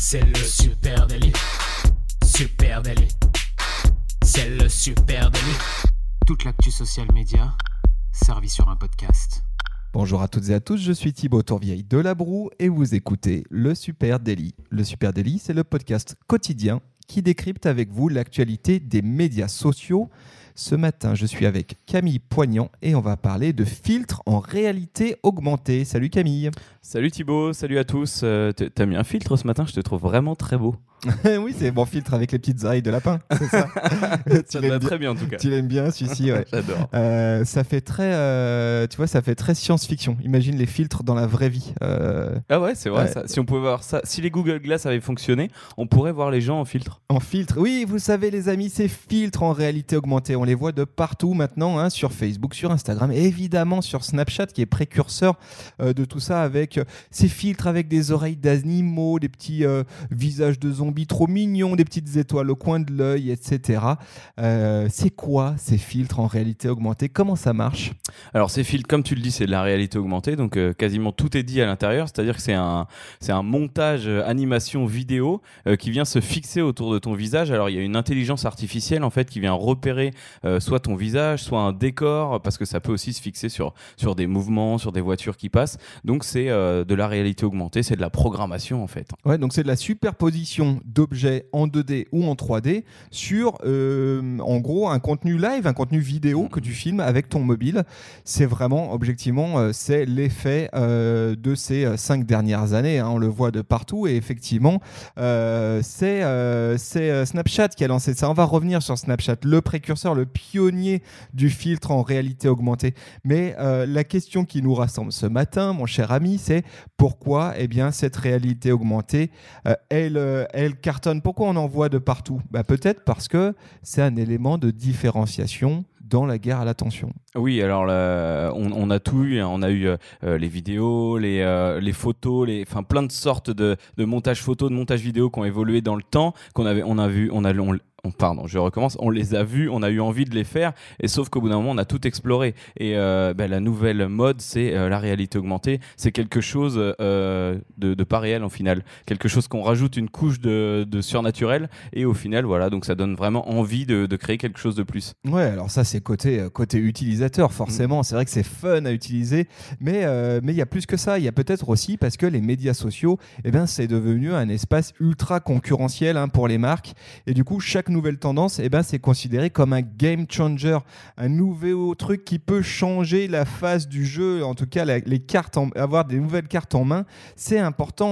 C'est le super délit. Super délit. C'est le super délit. Toute l'actu social média servie sur un podcast. Bonjour à toutes et à tous, je suis Thibaut Tourvieille de La Broue et vous écoutez Le Super Daily. Le Super Daily, c'est le podcast quotidien qui décrypte avec vous l'actualité des médias sociaux. Ce matin, je suis avec Camille Poignant et on va parler de filtres en réalité augmentée. Salut Camille. Salut Thibaut, salut à tous. Euh, T'as mis un filtre ce matin, je te trouve vraiment très beau. oui, c'est mon filtre avec les petites oreilles de lapin, c'est ça Tu l'aimes bien, très bien en tout cas. tu l'aimes bien celui-ci, ouais. J'adore. Euh, ça fait très, euh, tu vois, ça fait très science-fiction. Imagine les filtres dans la vraie vie. Euh, Ah ouais, c'est vrai Ouais. ça. Si on pouvait voir ça, si les Google Glass avaient fonctionné, on pourrait voir les gens en filtre. En filtre. Oui, vous savez, les amis, ces filtres en réalité augmentée, on les voit de partout maintenant, hein, sur Facebook, sur Instagram, et évidemment sur Snapchat, qui est précurseur euh, de tout ça, avec euh, ces filtres avec des oreilles d'animaux, des petits euh, visages de zombies trop mignons, des petites étoiles au coin de l'œil, etc. C'est quoi ces filtres en réalité augmentée? Comment ça marche? Alors ces filtres, comme tu le dis, c'est de la réalité augmentée, donc quasiment tout est dit à l'intérieur. C'est-à-dire que c'est un, c'est un montage animation vidéo qui vient se fixer autour de ton visage. Alors il y a une intelligence artificielle en fait qui vient repérer euh, soit ton visage, soit un décor, parce que ça peut aussi se fixer sur sur des mouvements, sur des voitures qui passent. Donc c'est euh, de la réalité augmentée, c'est de la programmation en fait. Ouais, donc c'est de la superposition d'objets en 2D ou en 3D sur, euh, en gros, un contenu live, un contenu vidéo que tu filmes avec ton mobile. C'est vraiment, objectivement, c'est l'effet de ces cinq dernières années. hein. on le voit de partout et effectivement, c'est c'est, Snapchat qui a lancé ça. On va revenir sur Snapchat, le précurseur, le pionnier du filtre en réalité augmentée. Mais euh, la question qui nous rassemble ce matin, mon cher ami, c'est pourquoi eh bien, cette réalité augmentée, euh, elle, euh, elle cartonne? Pourquoi on en voit de partout? Bah, Peut-être parce que c'est un élément de différenciation dans la guerre à l'attention. Oui, alors on, a tout eu. hein. On a eu les vidéos, les, photos, les, enfin plein de sortes de, de montage photo, de montage vidéo qui ont évolué dans le temps, qu'on avait, on a vu, on a, on, on- pardon, je recommence. On les a vus, on a eu envie de les faire, et sauf qu'au bout d'un moment, on a tout exploré. Et euh, ben, la nouvelle mode, c'est euh, la réalité augmentée. C'est quelque chose euh, de, de pas réel en final, quelque chose qu'on rajoute une couche de, de surnaturel, et au final, voilà, donc ça donne vraiment envie de, de créer quelque chose de plus. Ouais, alors ça c'est côté côté utilisateur forcément. C'est vrai que c'est fun à utiliser, mais mais il y a plus que ça. Il y a peut-être aussi parce que les médias sociaux, eh ben c'est devenu un espace ultra concurrentiel hein, pour les marques, et du coup chaque nouvelle tendance, eh ben c'est considéré comme un game changer, un nouveau truc qui peut changer la face du jeu. En tout cas, les cartes, en- avoir des nouvelles cartes en main, c'est important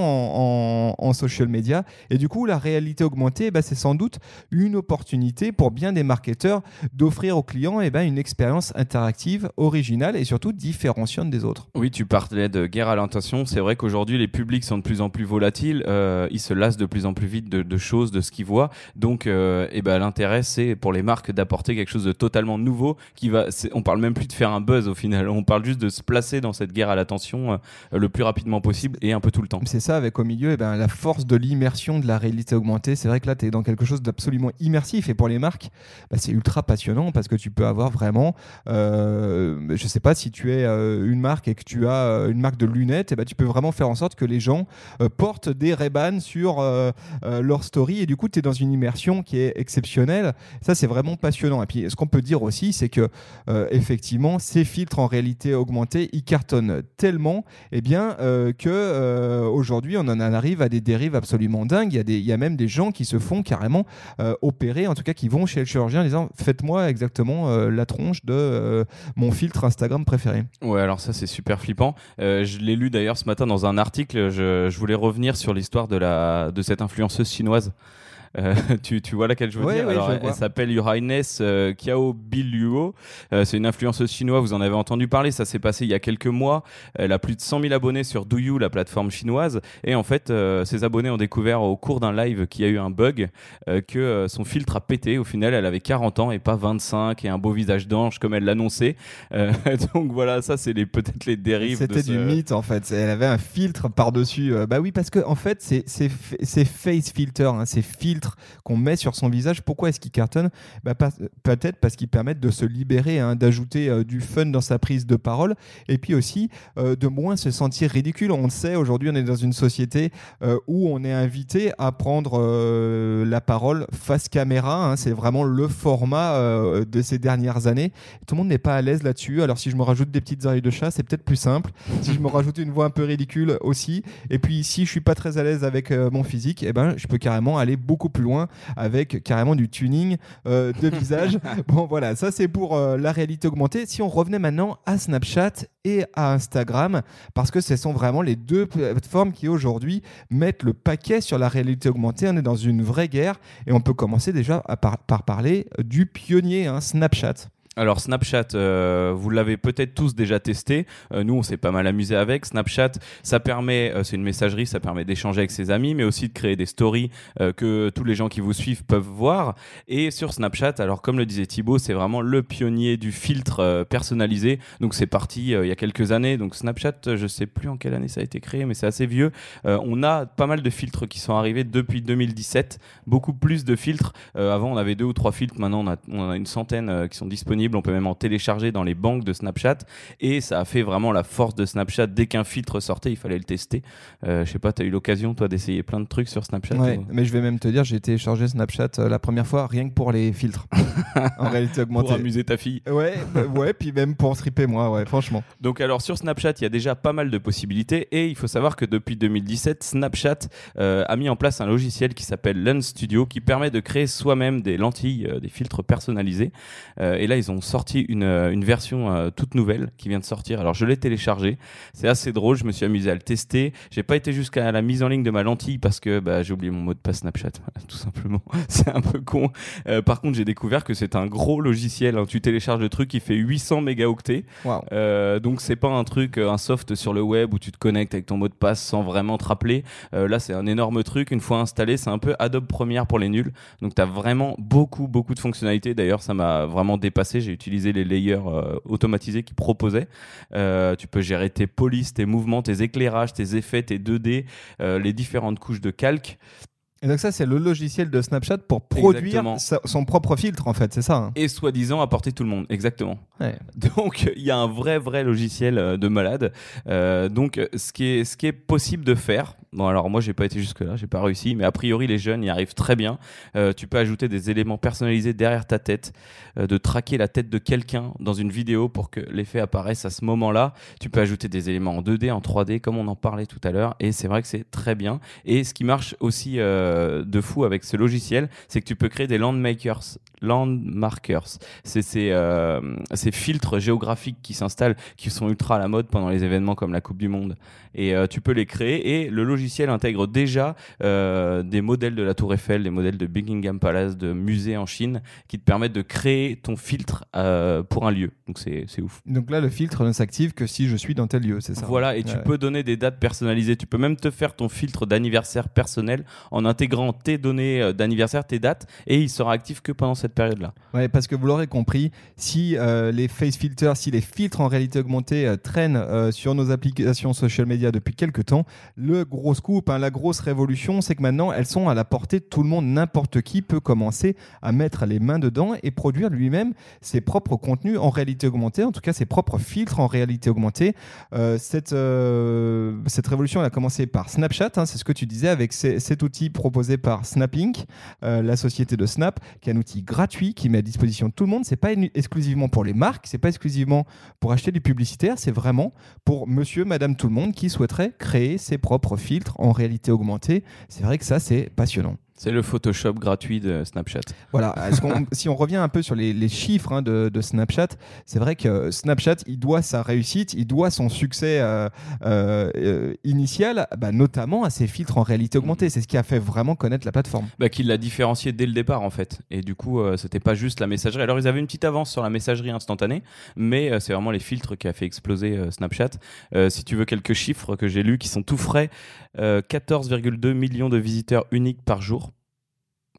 en, social media. Et du coup, la réalité augmentée, eh ben, c'est sans doute une opportunité pour bien des marketeurs d'offrir aux clients eh ben, une expérience interactive, originale et surtout différenciante des autres. Oui, tu parlais de guerre à l'intention. C'est vrai qu'aujourd'hui, les publics sont de plus en plus volatiles. euh, ils se lassent de plus en plus vite de, de choses, de ce qu'ils voient. Donc, euh, eh ben, l'intérêt, c'est pour les marques d'apporter quelque chose de totalement nouveau. Qui va, on parle même plus de faire un buzz au final. On parle juste de se placer dans cette guerre à l'attention euh, le plus rapidement possible et un peu tout le temps. C'est ça, avec au milieu eh ben, la force de l'immersion de la réalité augmentée. C'est vrai que là, tu es dans quelque chose d'absolument immersif. Et pour les marques, bah, c'est ultra passionnant parce que tu peux avoir vraiment, euh, je sais pas, si tu es euh, une marque et que tu as euh, une marque de lunettes, eh ben, tu peux vraiment faire en sorte que les gens portent des Ray-Ban sur leur story. Et du coup, tu es dans une immersion qui est exceptionnelle. Ça, c'est vraiment passionnant. Et puis, ce qu'on peut dire aussi, c'est que euh, effectivement, ces filtres en réalité augmentée, ils cartonnent tellement eh bien, euh, que euh, aujourd'hui, on en arrive à des dérives absolument dingues. Il y, a des, il y a même des gens qui se font carrément opérer, en tout cas qui vont chez le chirurgien en disant Faites-moi exactement la tronche de mon filtre Instagram préféré. Ouais, alors ça c'est super flippant. Je l'ai lu d'ailleurs ce matin dans un article. Je, je voulais revenir sur l'histoire de la de cette influenceuse chinoise. Euh, tu, tu vois laquelle je veux Ouais, dire ouais, Alors, je elle, s'appelle Your Highness euh, Kiao Biluo. Euh, c'est une influenceuse chinoise, vous en avez entendu parler. Ça s'est passé il y a quelques mois. Elle a plus de 100 000 abonnés sur Douyu, la plateforme chinoise. Et en fait, euh, ses abonnés ont découvert au cours d'un live qu'il y a eu un bug, euh, que son filtre a pété. Au final, elle avait 40 ans et pas 25 et un beau visage d'ange comme elle l'annonçait. Euh, donc voilà, ça c'est les peut-être les dérives. C'était ce- du mythe en fait. C'est- Elle avait un filtre par-dessus. Euh, bah oui, parce que en fait, c'est c'est c'est face filter, hein, ces filtres qu'on met sur son visage, pourquoi est-ce qu'ils cartonnent bah, Peut-être parce qu'ils permettent de se libérer, hein, d'ajouter euh, du fun dans sa prise de parole, et puis aussi euh, de moins se sentir ridicule. On le sait, aujourd'hui, on est dans une société euh, où on est invité à prendre la parole face caméra. Hein. c'est vraiment le format de ces dernières années. Tout le monde n'est pas à l'aise là-dessus. Alors si je me rajoute des petites oreilles de chat, c'est peut-être plus simple. Si je me rajoute une voix un peu ridicule aussi, et puis si je suis pas très à l'aise avec mon physique, eh ben, je peux carrément aller beaucoup plus loin avec carrément du tuning de visage. bon, voilà, ça c'est pour la réalité augmentée. Si on revenait maintenant à Snapchat et à Instagram, parce que ce sont vraiment les deux plateformes qui aujourd'hui mettent le paquet sur la réalité augmentée. On est dans une vraie guerre et on peut commencer déjà par, parler du pionnier, hein, Snapchat. Alors Snapchat, euh, vous l'avez peut-être tous déjà testé. Euh, nous, on s'est pas mal amusé avec. Snapchat, ça permet, euh, c'est une messagerie, ça permet d'échanger avec ses amis, mais aussi de créer des stories que tous les gens qui vous suivent peuvent voir. Et sur Snapchat, alors comme le disait Thibaut, c'est vraiment le pionnier du filtre personnalisé. Donc c'est parti il y a quelques années. Donc Snapchat, je sais plus en quelle année ça a été créé, mais c'est assez vieux. on a pas mal de filtres qui sont arrivés depuis 2017, beaucoup plus de filtres. avant, on avait deux ou trois filtres. Maintenant, on a, on a une centaine qui sont disponibles on peut même en télécharger dans les banques de Snapchat. Et ça a fait vraiment la force de Snapchat. Dès qu'un filtre sortait, il fallait le tester. Euh, je sais pas, tu as eu l'occasion, toi, d'essayer plein de trucs sur Snapchat Ouais, mais je vais même te dire, j'ai téléchargé Snapchat euh, la première fois rien que pour les filtres. en réalité augmentée. Pour amuser ta fille. Ouais, bah, ouais, puis même pour stripper moi, ouais, franchement. Donc, alors, sur Snapchat, il y a déjà pas mal de possibilités. Et il faut savoir que depuis 2017, Snapchat euh, a mis en place un logiciel qui s'appelle Lens Studio qui permet de créer soi-même des lentilles, des filtres personnalisés. et là, ils ont sorti une, euh, une version euh, toute nouvelle qui vient de sortir. Alors je l'ai téléchargé. C'est assez drôle. Je me suis amusé à le tester. J'ai pas été jusqu'à la mise en ligne de ma lentille parce que bah, j'ai oublié mon mot de passe Snapchat, tout simplement. c'est un peu con. Euh, par contre, j'ai découvert que c'est un gros logiciel. Hein. Tu télécharges le truc, qui fait 800 mégaoctets. donc c'est pas un truc, un soft sur le web où tu te connectes avec ton mot de passe sans vraiment te rappeler. là, c'est un énorme truc. Une fois installé, c'est un peu Adobe Premiere pour les nuls. Donc tu as vraiment beaucoup, beaucoup de fonctionnalités. D'ailleurs, ça m'a vraiment dépassé j'ai utilisé les layers euh, automatisés qu'ils proposaient. Euh, tu peux gérer tes polices, tes mouvements, tes éclairages, tes effets, tes 2D, euh, les différentes couches de calque. Et donc ça, c'est le logiciel de Snapchat pour produire son propre filtre, en fait, c'est ça hein Et soi-disant apporter tout le monde, exactement. Donc il y a un vrai, vrai logiciel de malade. donc ce qui, est, ce qui est possible de faire, Bon, alors moi, j'ai pas été jusque-là, j'ai pas réussi, mais a priori, les jeunes y arrivent très bien. Euh, tu peux ajouter des éléments personnalisés derrière ta tête, euh, de traquer la tête de quelqu'un dans une vidéo pour que l'effet apparaisse à ce moment-là. Tu peux ajouter des éléments en 2D, en 3D, comme on en parlait tout à l'heure, et c'est vrai que c'est très bien. Et ce qui marche aussi euh, de fou avec ce logiciel, c'est que tu peux créer des landmakers, landmarkers. C'est ces, ces filtres géographiques qui s'installent, qui sont ultra à la mode pendant les événements comme la Coupe du Monde. Et tu peux les créer, et le logiciel intègre déjà euh, des modèles de la Tour Eiffel, des modèles de Buckingham Palace, de musées en Chine, qui te permettent de créer ton filtre euh, pour un lieu. Donc c'est ouf. Donc là, le filtre ne s'active que si je suis dans tel lieu, c'est ça Voilà, et tu peux donner des dates personnalisées. Tu peux même te faire ton filtre d'anniversaire personnel en intégrant tes données euh, d'anniversaire, tes dates, et il sera actif que pendant cette période-là. Ouais, parce que vous l'aurez compris, si les face filters, si les filtres en réalité augmentée traînent sur nos applications social media depuis quelques temps, le gros scoop, hein, la grosse révolution, c'est que maintenant elles sont à la portée de tout le monde. N'importe qui peut commencer à mettre les mains dedans et produire lui-même ses propres contenus en réalité augmentée, en tout cas ses propres filtres en réalité augmentée. Euh, cette, euh, cette révolution elle a commencé par Snapchat, hein, c'est ce que tu disais, avec cet outil proposé par SnapInc, euh, la société de Snap, qui est un outil gratuit qui met à disposition tout le monde. C'est pas exclusivement pour les marques, c'est pas exclusivement pour acheter du publicitaire, c'est vraiment pour monsieur, madame, tout le monde qui souhaiterait créer ses propres filtres en réalité augmentée. C'est vrai que ça, c'est passionnant. C'est le Photoshop gratuit de Snapchat. Voilà. si on revient un peu sur les, chiffres hein, de, Snapchat, c'est vrai que Snapchat, il doit sa réussite, il doit son succès euh, euh, initial, bah, notamment à ses filtres en réalité augmentée. C'est ce qui a fait vraiment connaître la plateforme. Bah, Qu'il l'a différencié dès le départ, en fait. Et du coup, euh, c'était pas juste la messagerie. Alors, ils avaient une petite avance sur la messagerie instantanée, mais c'est vraiment les filtres qui a fait exploser Snapchat. si tu veux quelques chiffres que j'ai lus qui sont tout frais, 14,2 millions de visiteurs uniques par jour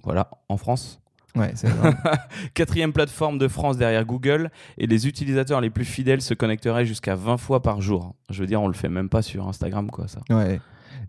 voilà, en France. Ouais, c'est Quatrième plateforme de France derrière Google et les utilisateurs les plus fidèles se connecteraient jusqu'à 20 fois par jour. Je veux dire, on le fait même pas sur Instagram, quoi, ça. Ouais.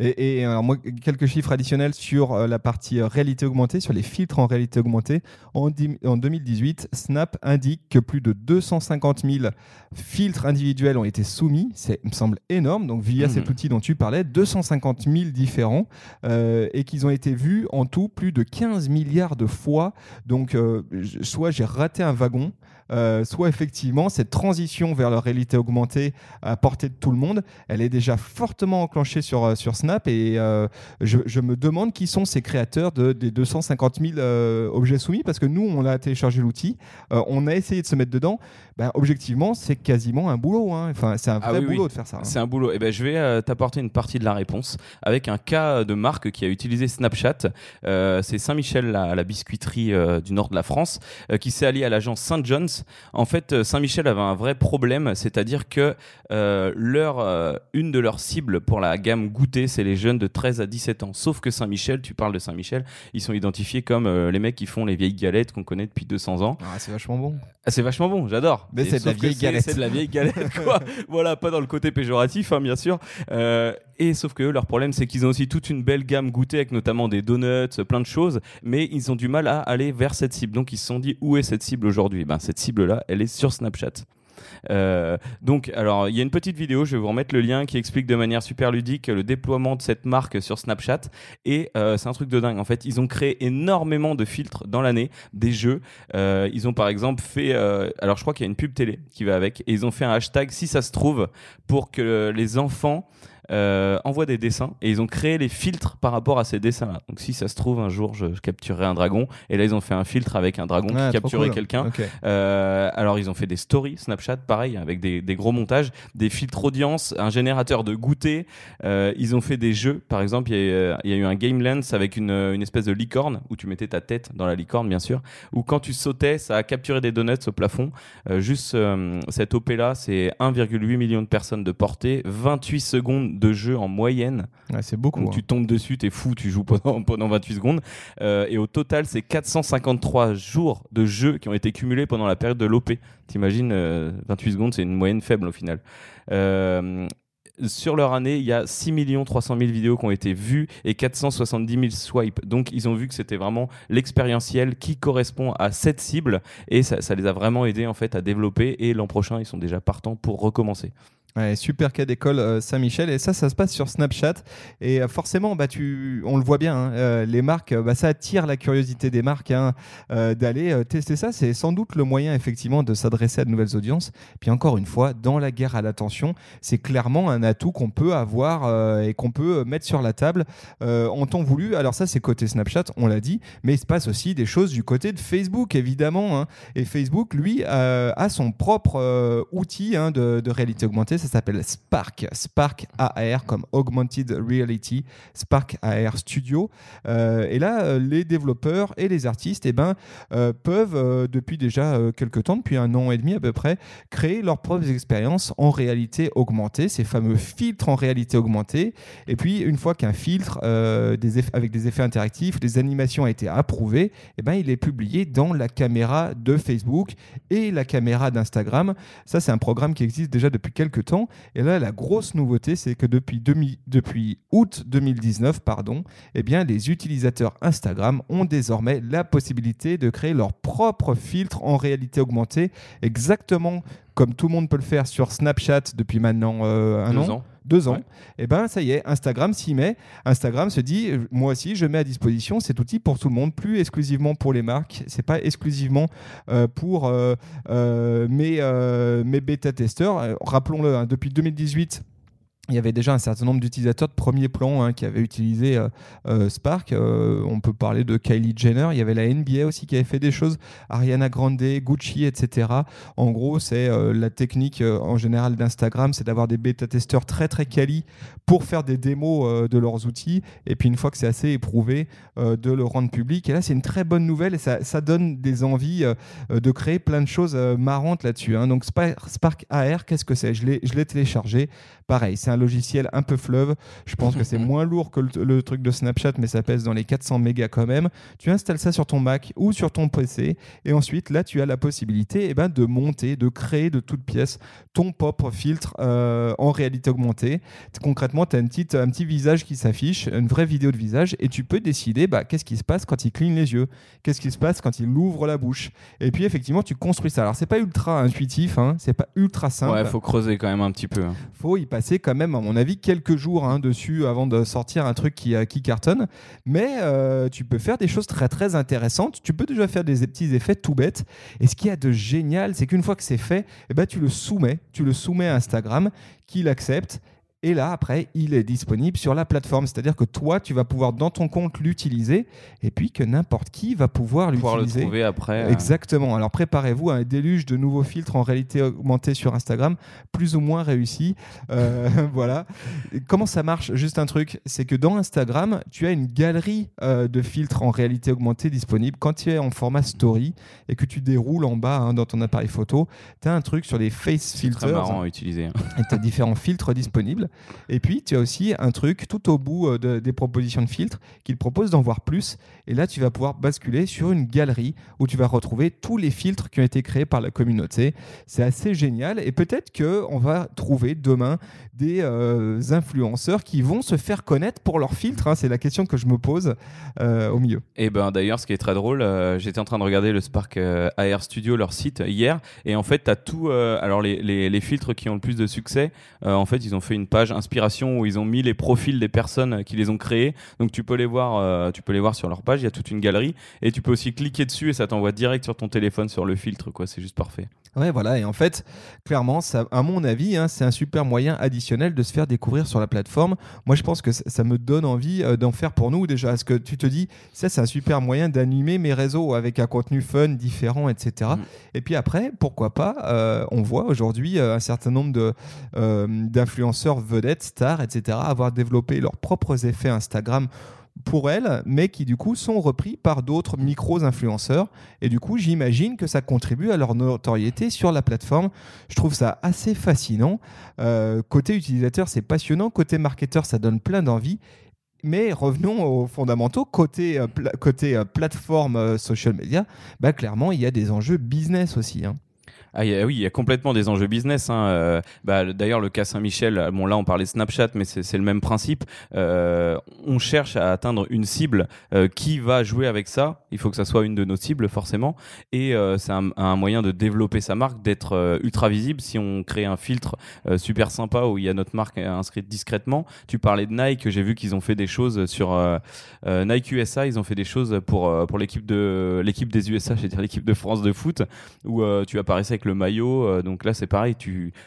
Et, et alors, moi, quelques chiffres additionnels sur euh, la partie euh, réalité augmentée, sur les filtres en réalité augmentée. En, en 2018, Snap indique que plus de 250 000 filtres individuels ont été soumis. C'est, me semble, énorme. Donc, via Mhm. cet outil dont tu parlais, 250 000 différents euh, et qu'ils ont été vus en tout plus de 15 milliards de fois. Donc, euh, soit j'ai raté un wagon. Euh, soit effectivement cette transition vers la réalité augmentée à portée de tout le monde, elle est déjà fortement enclenchée sur, euh, sur Snap et euh, je, je me demande qui sont ces créateurs de, des 250 000 euh, objets soumis parce que nous, on a téléchargé l'outil, on a essayé de se mettre dedans. Ben, objectivement, c'est quasiment un boulot. hein. Enfin, c'est un Ah vrai oui. boulot de faire ça. hein. C'est un boulot. Et ben, je vais t'apporter une partie de la réponse avec un cas de marque qui a utilisé Snapchat. C'est Saint-Michel, la, la biscuiterie du nord de la France, qui s'est alliée à l'agence Saint John's. En fait, euh, Saint-Michel avait un vrai problème, c'est-à-dire que euh, leur, euh, une de leurs cibles pour la gamme goûter, c'est les jeunes de 13 à 17 ans. Sauf que Saint-Michel, tu parles de Saint-Michel, ils sont identifiés comme euh, les mecs qui font les vieilles galettes qu'on connaît depuis 200 ans. Ah, c'est vachement bon. Ah, c'est vachement bon, j'adore. Mais c'est de la vieille galette. C'est de la vieille galette, quoi. voilà, pas dans le côté péjoratif, hein, bien sûr. Euh, et sauf que eux, leur problème, c'est qu'ils ont aussi toute une belle gamme goûtée avec notamment des donuts, plein de choses, mais ils ont du mal à aller vers cette cible. Donc ils se sont dit où est cette cible aujourd'hui? Ben cette cible-là, elle est sur Snapchat. Euh, donc, alors, il y a une petite vidéo, je vais vous remettre le lien qui explique de manière super ludique le déploiement de cette marque sur Snapchat. Et euh, c'est un truc de dingue. En fait, ils ont créé énormément de filtres dans l'année, des jeux. Euh, ils ont par exemple fait, euh, alors je crois qu'il y a une pub télé qui va avec, et ils ont fait un hashtag si ça se trouve pour que les enfants euh, envoient des dessins et ils ont créé les filtres par rapport à ces dessins-là. Donc si ça se trouve un jour je, je capturerai un dragon et là ils ont fait un filtre avec un dragon qui trop capturait cool. quelqu'un. Euh, alors ils ont fait des stories Snapchat, pareil, avec des, des gros montages, des filtres audience, un générateur de goûter. Euh, ils ont fait des jeux, par exemple, il y, a, euh, il y a eu un Game Lens avec une, une espèce de licorne où tu mettais ta tête dans la licorne, bien sûr, où quand tu sautais, ça a capturé des donuts au plafond. Juste cette OP là, c'est 1,8 million de personnes de portée, 28 secondes de jeu en moyenne. Ouais, c'est beaucoup. Donc hein. tu tombes dessus, t'es fou, tu joues pendant, pendant 28 secondes. Euh, et au total, c'est 453 jours de jeu qui ont été cumulés pendant la période de l'OP. T'imagines, euh, 28 secondes, c'est une moyenne faible au final. Euh, sur leur année, il y a 6 300 000 vidéos qui ont été vues et 470 000 swipes. Donc, ils ont vu que c'était vraiment l'expérientiel qui correspond à cette cible et ça, ça les a vraiment aidés en fait à développer. Et l'an prochain, ils sont déjà partants pour recommencer. Super cas d'école euh, Saint-Michel. Et ça ça se passe sur Snapchat. Et euh, forcément bah tu on le voit bien hein, euh, les marques bah, ça attire la curiosité des marques hein, d'aller tester ça. C'est sans doute le moyen effectivement de s'adresser à de nouvelles audiences. Puis encore une fois dans la guerre à l'attention c'est clairement un atout qu'on peut avoir et qu'on peut mettre sur la table. En temps voulu? Alors ça c'est côté Snapchat on l'a dit. Mais il se passe aussi des choses du côté de Facebook évidemment hein. et Facebook lui a son propre outil de, de réalité augmentée s'appelle Spark, Spark AR comme Augmented Reality, Spark AR Studio. Euh, et là, euh, les développeurs et les artistes eh ben, euh, peuvent, depuis déjà quelques temps, depuis un an et demi à peu près, créer leurs propres expériences en réalité augmentée, ces fameux filtres en réalité augmentée. Et puis, une fois qu'un filtre avec des effets interactifs, des animations a été approuvé, eh ben, il est publié dans la caméra de Facebook et la caméra d'Instagram. Ça, c'est un programme qui existe déjà depuis quelques Et là, la grosse nouveauté, c'est que depuis août 2019, pardon, eh bien, les utilisateurs Instagram ont désormais la possibilité de créer leur propre filtre en réalité augmentée, exactement comme tout le monde peut le faire sur Snapchat depuis maintenant euh, un Deux an ans. deux ans, Ouais. et ben ça y est, Instagram s'y met. Instagram se dit, euh, moi aussi, je mets à disposition cet outil pour tout le monde, plus exclusivement pour les marques. C'est pas exclusivement euh, pour euh, euh, mes, mes bêta-testeurs. Euh, Rappelons-le, hein, depuis 2018. Il y avait déjà un certain nombre d'utilisateurs de premier plan hein, qui avaient utilisé euh, euh, Spark. Euh, on peut parler de Kylie Jenner. Il y avait la NBA aussi qui avait fait des choses. Ariana Grande, Gucci, etc. En gros, c'est la technique en général d'Instagram, c'est d'avoir des bêta-testeurs très très quali pour faire des démos de leurs outils. Et puis une fois que c'est assez éprouvé, de le rendre public. Et là, c'est une très bonne nouvelle et ça, ça donne des envies de créer plein de choses marrantes là-dessus. hein. Donc Spark, Spark AR, qu'est-ce que c'est? Je l'ai téléchargé. Pareil, c'est un logiciel un peu fleuve. Je pense que c'est moins lourd que le, le truc de Snapchat, mais ça pèse dans les 400 mégas quand même. Tu installes ça sur ton Mac ou sur ton PC, et ensuite là, tu as la possibilité eh ben, de monter, de créer de toutes pièces ton propre filtre euh, en réalité augmentée. Concrètement, tu as une petite, un petit visage qui s'affiche, une vraie vidéo de visage, et tu peux décider bah, qu'est-ce qui se passe quand il cligne les yeux, qu'est-ce qui se passe quand il ouvre la bouche? Et puis effectivement, tu construis ça. Alors c'est pas ultra intuitif, hein, c'est pas ultra simple. Ouais, faut creuser quand même un petit peu. hein. faut y passer quand même, à mon avis, quelques jours hein, dessus avant de sortir un truc qui, euh, qui cartonne. Mais euh, tu peux faire des choses très très intéressantes. Tu peux déjà faire des petits effets tout bêtes. Et ce qu'il y a de génial, c'est qu'une fois que c'est fait, eh ben, tu le soumets. Tu le soumets à Instagram, qui l'accepte. Et là, après, il est disponible sur la plateforme. C'est-à-dire que toi, tu vas pouvoir dans ton compte l'utiliser et puis que n'importe qui va pouvoir Pouvoir le l'utiliser. trouver après. euh, Exactement. Alors préparez-vous à un déluge de nouveaux filtres en réalité augmentée sur Instagram, plus ou moins réussi. Euh, voilà. Et comment ça marche? Juste un truc, c'est que dans Instagram, tu as une galerie euh, de filtres en réalité augmentée disponible. Quand tu es en format story et que tu déroules en bas hein, dans ton appareil photo, tu as un truc sur les face c'est très filters marrant à utiliser. hein. et tu as différents filtres disponibles. Et puis, tu as aussi un truc tout au bout euh, de- des propositions de filtres qu'il propose d'en voir plus. Et là, tu vas pouvoir basculer sur une galerie où tu vas retrouver tous les filtres qui ont été créés par la communauté. C'est assez génial. Et peut-être qu'on va trouver demain des euh, influenceurs qui vont se faire connaître pour leurs filtres. hein. C'est la question que je me pose euh, au milieu. Et ben d'ailleurs, ce qui est très drôle, j'étais en train de regarder le Spark AR Studio, leur site hier, et en fait, tu as tout. alors les, les, filtres qui ont le plus de succès, en fait, ils ont fait une page inspiration où ils ont mis les profils des personnes qui les ont créés. Donc tu peux les voir, euh, tu peux les voir sur leur page. Il y a toute une galerie, et tu peux aussi cliquer dessus et ça t'envoie direct sur ton téléphone sur le filtre. Quoi, c'est juste parfait. Ouais, voilà. Et en fait, clairement, ça, à mon avis, hein, c'est un super moyen additionnel de se faire découvrir sur la plateforme. Moi, je pense que ça, ça me donne envie euh, d'en faire pour nous déjà. Parce que tu te dis, ça, c'est un super moyen d'animer mes réseaux avec un contenu fun, différent, etc. Mm. Et puis après, pourquoi pas, euh, on voit aujourd'hui euh, un certain nombre d'influenceurs vedettes, stars, etc., avoir développé leurs propres effets Instagram pour elles, mais qui du coup sont repris par d'autres micros-influenceurs. Et du coup, j'imagine que ça contribue à leur notoriété sur la plateforme. Je trouve ça assez fascinant. Euh, côté utilisateur, c'est passionnant. Côté marketeur, ça donne plein d'envie. Mais revenons aux fondamentaux. Côté, euh, euh, plateforme social media, bah, clairement, il y a des enjeux business aussi. hein. Ah oui, il y a complètement des enjeux business. hein. Euh, bah, le- D'ailleurs, le cas Saint-Michel, bon là on parlait Snapchat, mais c'est le même principe. Euh, on cherche à atteindre une cible euh, qui va jouer avec ça. Il faut que ça soit une de nos cibles forcément. Et euh, c'est un, moyen de développer sa marque, d'être euh, ultra visible. Si on crée un filtre euh, super sympa où il y a notre marque inscrite discrètement. Tu parlais de Nike, j'ai vu qu'ils ont fait des choses sur euh, euh, Nike USA. Ils ont fait des choses pour euh, pour l'équipe de des USA, je dire l'équipe de France de foot où euh, tu apparaissais avec le maillot. euh, donc là, c'est pareil,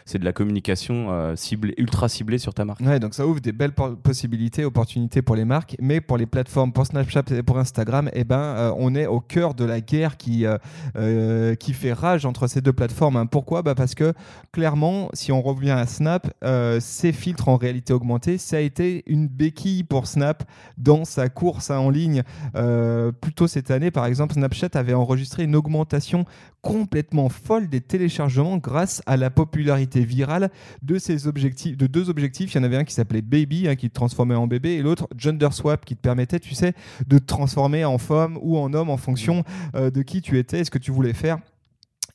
c'est de la communication euh, ciblée, ultra ciblée sur ta marque. Ouais, donc ça ouvre des belles possibilités, opportunités pour les marques, mais pour les plateformes, pour Snapchat et pour Instagram, eh ben, euh, on est au cœur de la guerre qui, qui fait rage entre ces deux plateformes. hein. Pourquoi? Bah Parce que clairement, si on revient à Snap, ces filtres en réalité augmentée, ça a été une béquille pour Snap dans sa course en ligne. Euh, plus cette année, par exemple, Snapchat avait enregistré une augmentation complètement folle des téléchargements grâce à la popularité virale de ces objectifs, de deux objectifs. Il y en avait un qui s'appelait Baby, hein, qui te transformait en bébé, et l'autre Gender Swap, qui te permettait, tu sais, de te transformer en femme ou en homme en fonction euh, de qui tu étais et ce que tu voulais faire.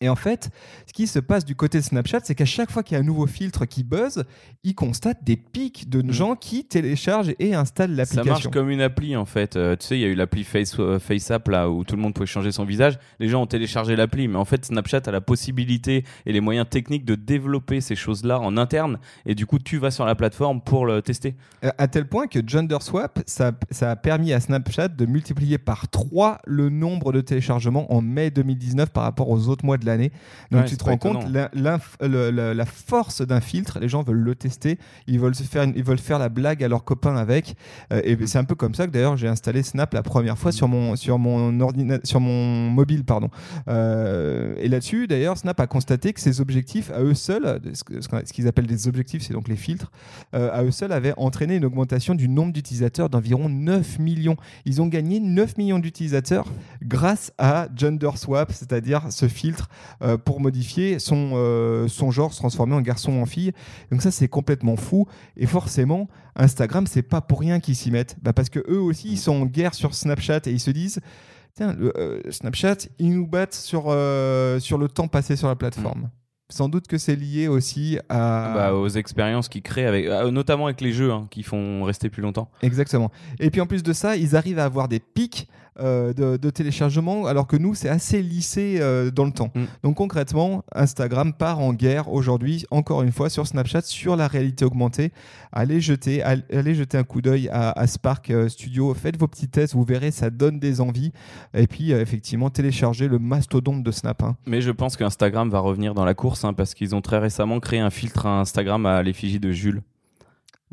Et en fait, ce qui se passe du côté de Snapchat, c'est qu'à chaque fois qu'il y a un nouveau filtre qui buzz, il constate des pics de Mm. gens qui téléchargent et installent Ça l'application. marche comme une appli en fait. Euh, tu sais, il y a eu l'appli Face, euh, FaceApp là où tout le monde pouvait changer son visage. Les gens ont téléchargé l'appli, mais en fait, Snapchat a la possibilité et les moyens techniques de développer ces choses-là en interne. Et du coup, tu vas sur la plateforme pour le tester. Euh, À tel point que Gender Swap, ça, ça a permis à Snapchat de multiplier par 3 le nombre de téléchargements en mai 2019 par rapport aux autres mois de l'année. Donc Ouais, tu te rends compte étonnant. la, l'inf- le- le- la force d'un filtre, les gens veulent le tester, ils veulent, se faire, une- ils veulent faire la blague à leurs copains avec. Euh, et c'est un peu comme ça que d'ailleurs j'ai installé Snap la première fois sur mon, sur mon, ordina- sur mon mobile. Pardon. Euh, et là-dessus, d'ailleurs, Snap a constaté que ces objectifs, à eux seuls, ce qu'ils appellent des objectifs, c'est donc les filtres, euh, à eux seuls avaient entraîné une augmentation du nombre d'utilisateurs d'environ 9 millions. Ils ont gagné 9 millions d'utilisateurs grâce à Gender Swap, c'est-à-dire ce filtre euh, pour modifier son, euh, son genre, se transformer en garçon ou en fille. Donc ça, c'est complètement fou. Et forcément, Instagram, c'est pas pour rien qu'ils s'y mettent. Bah, parce que eux aussi, ils sont en guerre sur Snapchat et ils se disent, tiens, le, euh, Snapchat, ils nous battent sur, euh, sur le temps passé sur la plateforme. Sans doute que c'est lié aussi à... Bah, aux expériences qu'ils créent, avec, notamment avec les jeux hein, qui font rester plus longtemps. Exactement. Et puis en plus de ça, ils arrivent à avoir des pics euh, de, de téléchargement, alors que nous, c'est assez lissé euh, dans le temps. Mm. Donc concrètement, Instagram part en guerre aujourd'hui, encore une fois, sur Snapchat, sur la réalité augmentée. Allez jeter, all- allez jeter un coup d'œil à, à Spark euh, Studio. Faites vos petits tests, vous verrez, ça donne des envies. Et puis, euh, effectivement, téléchargez le mastodonte de Snap. hein. Mais je pense qu'Instagram va revenir dans la course hein, parce qu'ils ont très récemment créé un filtre à Instagram à l'effigie de Jules.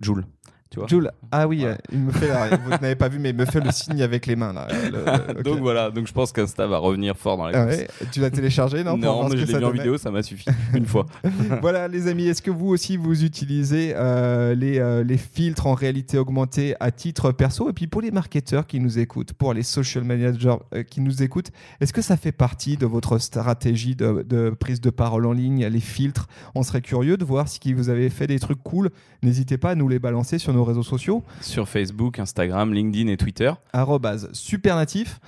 Jules. Tu vois Jules, ah oui, il me fait, là, vous n'avez pas vu, mais il me fait le signe avec les mains. Là, Le-. Donc voilà, donc je pense qu'Insta va revenir fort dans Ah ouais, tu l'as téléchargé, non, ce mais je l'ai vu en vidéo, ça m'a suffi une fois. voilà les amis, est-ce que vous aussi vous utilisez euh, les, euh, les filtres en réalité augmentée à titre perso? Et puis pour les marketeurs qui nous écoutent, pour les social managers euh, qui nous écoutent, est-ce que ça fait partie de votre stratégie de, de prise de parole en ligne, les filtres? On serait curieux de voir si vous avez fait des trucs cool. N'hésitez pas à nous les balancer sur nos réseaux sociaux, Sur Facebook, Instagram, LinkedIn et Twitter. supernatif.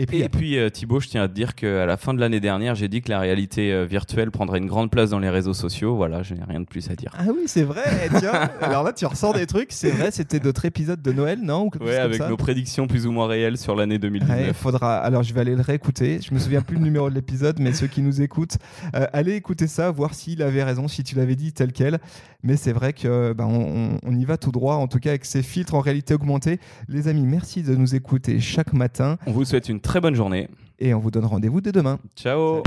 Et puis, Et puis euh, Thibaut, je tiens à te dire qu'à la fin de l'année dernière, j'ai dit que la réalité euh, virtuelle prendrait une grande place dans les réseaux sociaux. Voilà, je n'ai rien de plus à dire. Ah oui, c'est vrai, tiens. Alors là, tu ressors des trucs, c'est vrai, c'était notre épisode de Noël, non Ou quelque chose Ouais, comme avec nos prédictions plus ou moins réelles sur l'année Ouais, 2019. faudra. Alors, je vais aller le réécouter. Je me souviens plus le numéro de l'épisode, mais ceux qui nous écoutent, euh, allez écouter ça, voir s'il avait raison, si tu l'avais dit tel quel. Mais c'est vrai que on- on y va tout droit, en tout cas avec ces filtres en réalité augmentée. Les amis, merci de nous écouter chaque matin On vous souhaite une très bonne journée. et on vous donne rendez-vous dès demain. Ciao